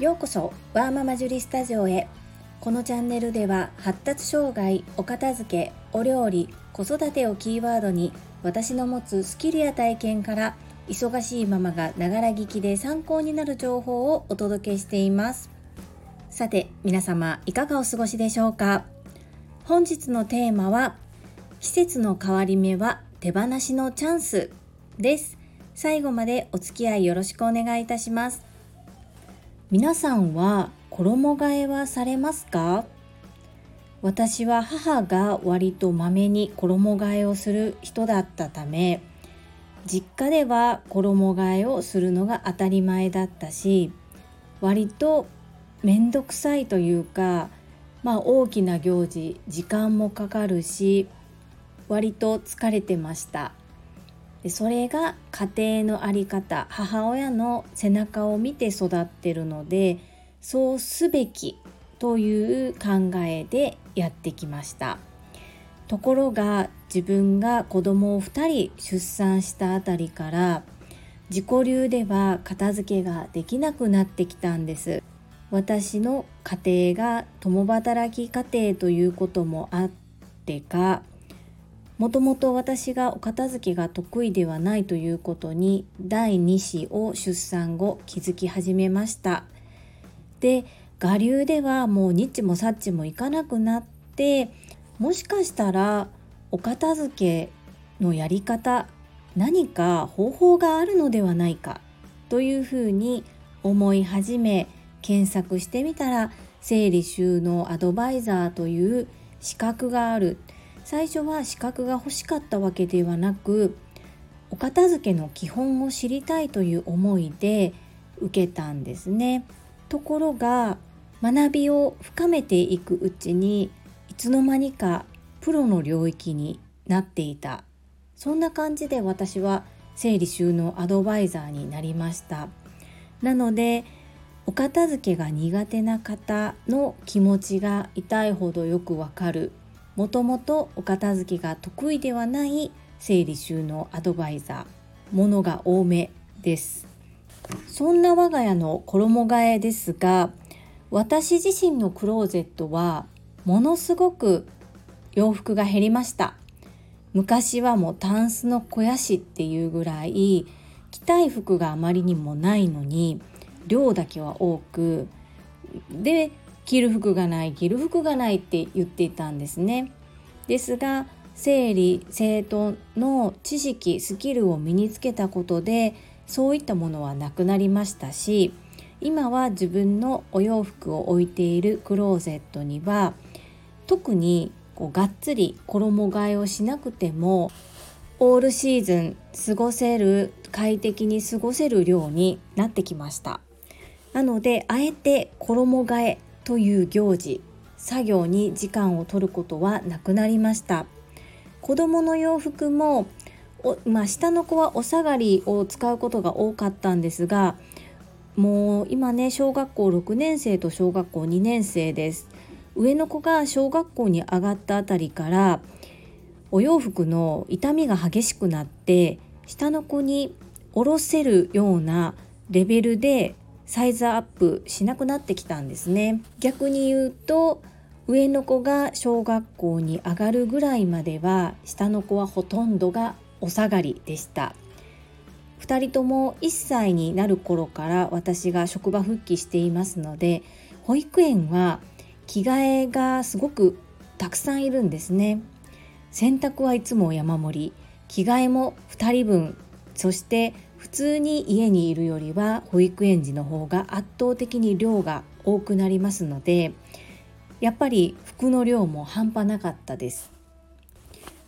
ようこそワーママジュリスタジオへ。このチャンネルでは発達障害お片付けお料理子育てをキーワードに私の持つスキルや体験から忙しいママがながら聞きで参考になる情報をお届けしています。さて皆様いかがお過ごしでしょうか？本日のテーマは季節の変わり目は手放しのチャンスです。最後までお付き合いよろしくお願いいたします。皆さんは衣替えはされますか？私は母が割とまめに衣替えをする人だったため実家では衣替えをするのが当たり前だったし割と面倒くさいというかまあ大きな行事時間もかかるし割と疲れてました。でそれが家庭の在り方母親の背中を見て育ってるのでそうすべきという考えでやってきました。ところが自分が子供を2人出産したあたりから自己流では片付けができなくなってきたんです。私の家庭が共働き家庭ということもあってかもともと私がお片付けが得意ではないということに第2子を出産後気づき始めました。で我流ではもうニッチもサッチもいかなくなってもしかしたらお片付けのやり方何か方法があるのではないかというふうに思い始め検索してみたら整理収納アドバイザーという資格がある。最初は資格が欲しかったわけではなくお片付けの基本を知りたいという思いで受けたんですね。ところが学びを深めていくうちにいつの間にかプロの領域になっていた。そんな感じで私は整理収納アドバイザーになりました。なのでお片付けが苦手な方の気持ちが痛いほどよくわかる。もともとお片付けが得意ではない整理収納アドバイザーものが多めです。そんな我が家の衣替えですが私自身のクローゼットはものすごく洋服が減りました。昔はもうタンスの肥やしっていうぐらい着たい服があまりにもないのに量だけは多く。で着る服がない着る服がないって言っていたんですね。ですが整理整頓の知識スキルを身につけたことでそういったものはなくなりましたし今は自分のお洋服を置いているクローゼットには特にこうがっつり衣替えをしなくてもオールシーズン過ごせる快適に過ごせる量になってきましたなのであえて衣替えという行事。作業に時間を取ることはなくなりました。子供の洋服もまあ、下の子はお下がりを使うことが多かったんですがもう今ね小学校6年生と小学校2年生です。上の子が小学校に上がったあたりからお洋服の傷みが激しくなって下の子に下ろせるようなレベルでサイズアップしなくなってきたんですね。逆に言うと上の子が小学校に上がるぐらいまでは下の子はほとんどがお下がりでした。2人とも1歳になる頃から私が職場復帰していますので保育園は着替えがすごくたくさんいるんですね。洗濯はいつも山盛り。着替えも2人分。そして普通に家にいるよりは保育園児の方が圧倒的に量が多くなりますのでやっぱり服の量も半端なかったです。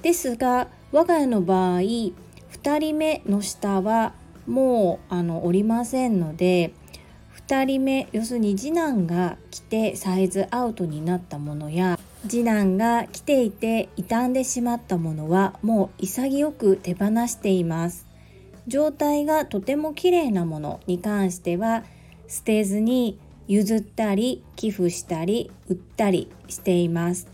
ですが我が家の場合2人目の下はもうあのおりませんので2人目要するに次男が着てサイズアウトになったものや次男が着ていて傷んでしまったものはもう潔く手放しています。状態がとても綺麗なものに関しては捨てずに譲ったり寄付したり売ったりしています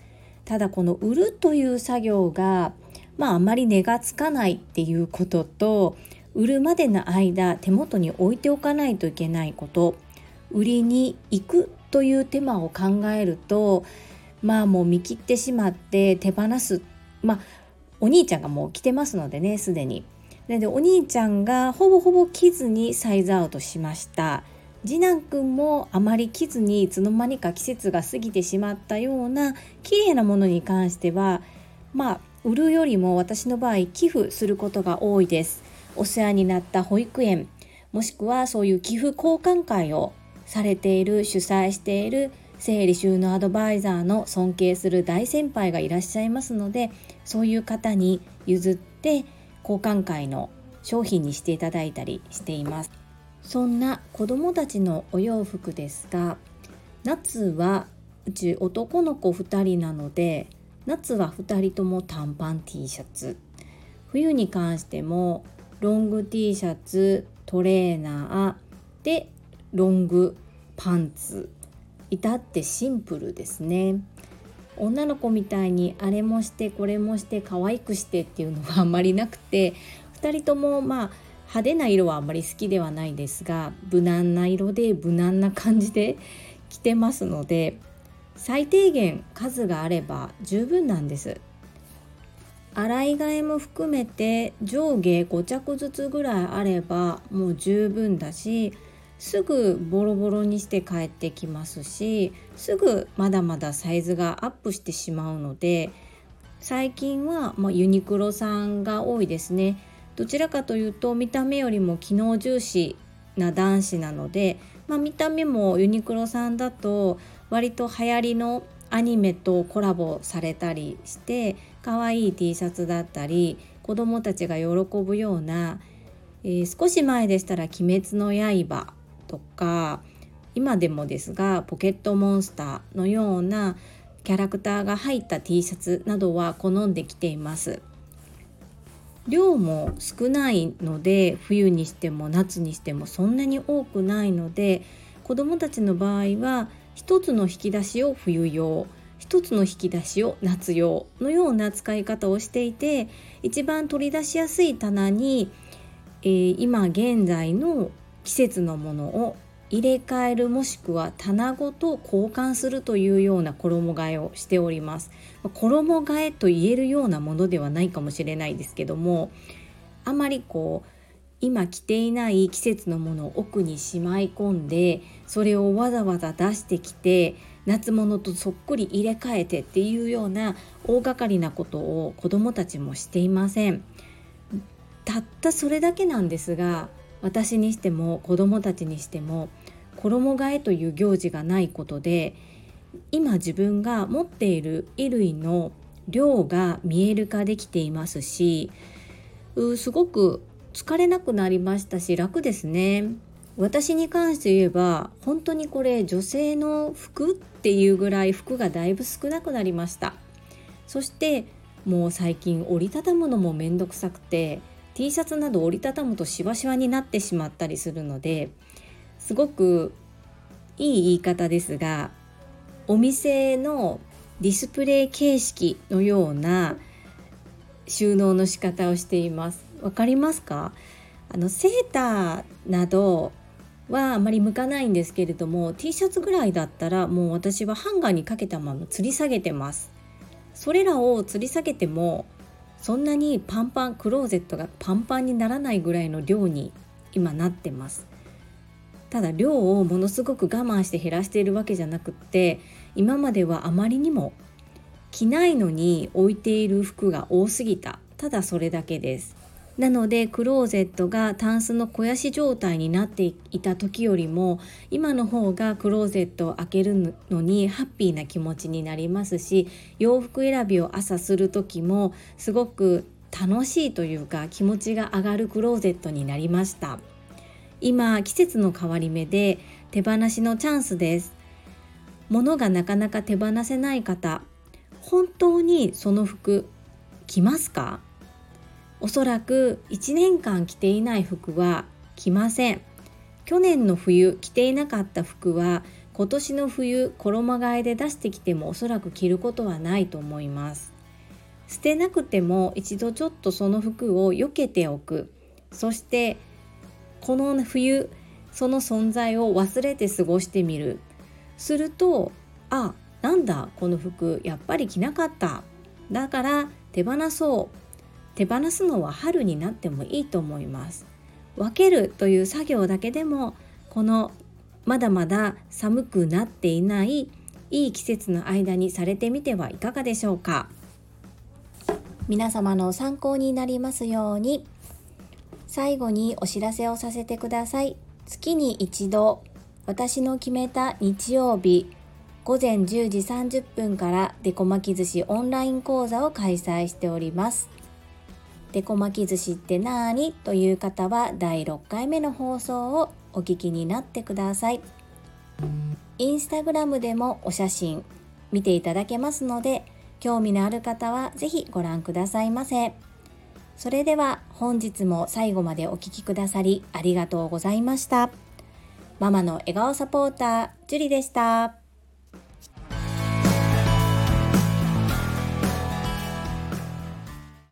ただこの売るという作業がまああまり値がつかないっていうことと売るまでの間手元に置いておかないといけないこと売りに行くという手間を考えるとまあもう見切ってしまって手放すまあお兄ちゃんがもう来てますのでねすでに。でお兄ちゃんがほぼほぼ着ずにサイズアウトしました。次男くんもあまり着ずにいつの間にか季節が過ぎてしまったような綺麗なものに関してはまあ売るよりも私の場合寄付することが多いです。お世話になった保育園もしくはそういう寄付交換会をされている主催している整理収納アドバイザーの尊敬する大先輩がいらっしゃいますのでそういう方に譲って交換会の商品にしていただいたりしています。そんな子どもたちのお洋服ですが夏はうち男の子2人なので夏は2人とも短パン T シャツ。冬に関してもロング T シャツトレーナーでロングパンツ。至ってシンプルですね。女の子みたいにあれもしてこれもして可愛くしてっていうのがあんまりなくて2人ともまあ派手な色はあんまり好きではないですが無難な色で無難な感じで着てますので最低限数があれば十分なんです。洗い替えも含めて上下5着ずつぐらいあればもう十分だしすぐボロボロにして帰ってきますしすぐまだまだサイズがアップしてしまうので最近は、まユニクロさんが多いですね。どちらかというと見た目よりも機能重視な男子なので、まあ、見た目もユニクロさんだと割と流行りのアニメとコラボされたりして可愛い T シャツだったり子どもたちが喜ぶような、えー、少し前でしたら「鬼滅の刃」とか今でもですがポケットモンスターのようなキャラクターが入った T シャツなどは好んできています。量も少ないので冬にしても夏にしてもそんなに多くないので子どもたちの場合は一つの引き出しを冬用一つの引き出しを夏用のような使い方をしていて一番取り出しやすい棚に、えー、今現在の季節のものを入れ替えるもしくは棚ごと交換するというような衣替えをしております衣替えと言えるようなものではないかもしれないですけどもあまりこう今着ていない季節のものを奥にしまい込んでそれをわざわざ出してきて夏物とそっくり入れ替えてっていうような大掛かりなことを子どもたちもしていません。たったそれだけなんですが私にしても子どもたちにしても衣替えという行事がないことで今自分が持っている衣類の量が見える化できていますしすごく疲れなくなりましたし楽ですね。私に関して言えば本当にこれ女性の服っていうぐらい服がだいぶ少なくなりました。そしてもう最近折りたたむのもめんどくさくて T シャツなど折りたたむとしわしわになってしまったりするのですごくいい言い方ですがお店のディスプレイ形式のような収納の仕方をしています。わかりますか？あのセーターなどはあまり向かないんですけれども T シャツぐらいだったらもう私はハンガーにかけたまま吊り下げてます。それらを吊り下げてもそんなにパンパンクローゼットがパンパンにならないぐらいの量に今なってます。ただ量をものすごく我慢して減らしているわけじゃなくって今まではあまりにも着ないのに置いている服が多すぎた。ただそれだけです。なのでクローゼットがタンスの肥やし状態になっていた時よりも今の方がクローゼットを開けるのにハッピーな気持ちになりますし洋服選びを朝する時もすごく楽しいというか気持ちが上がるクローゼットになりました。今季節の変わり目で手放しのチャンスです。物がなかなか手放せない方本当にその服着ますか？おそらく1年間着ていない服は着ません。去年の冬着ていなかった服は今年の冬衣替えで出してきてもおそらく着ることはないと思います。捨てなくても一度ちょっとその服を避けておく。そしてこの冬その存在を忘れて過ごしてみる。するとあなんだこの服やっぱり着なかった。だから手放そう。手放すのは春になってもいいと思います。分けるという作業だけでもこのまだまだ寒くなっていないいい季節の間にされてみてはいかがでしょうか。皆様の参考になりますように最後にお知らせをさせてください。月に一度私の決めた日曜日午前10時30分からデコ巻き寿司オンライン講座を開催しております。デコ巻き寿司ってなーにという方は第6回目の放送をお聞きになってください。インスタグラムでもお写真見ていただけますので興味のある方は是非ご覧くださいませ。それでは本日も最後までお聴きくださりありがとうございました。ママの笑顔サポータージュリでした。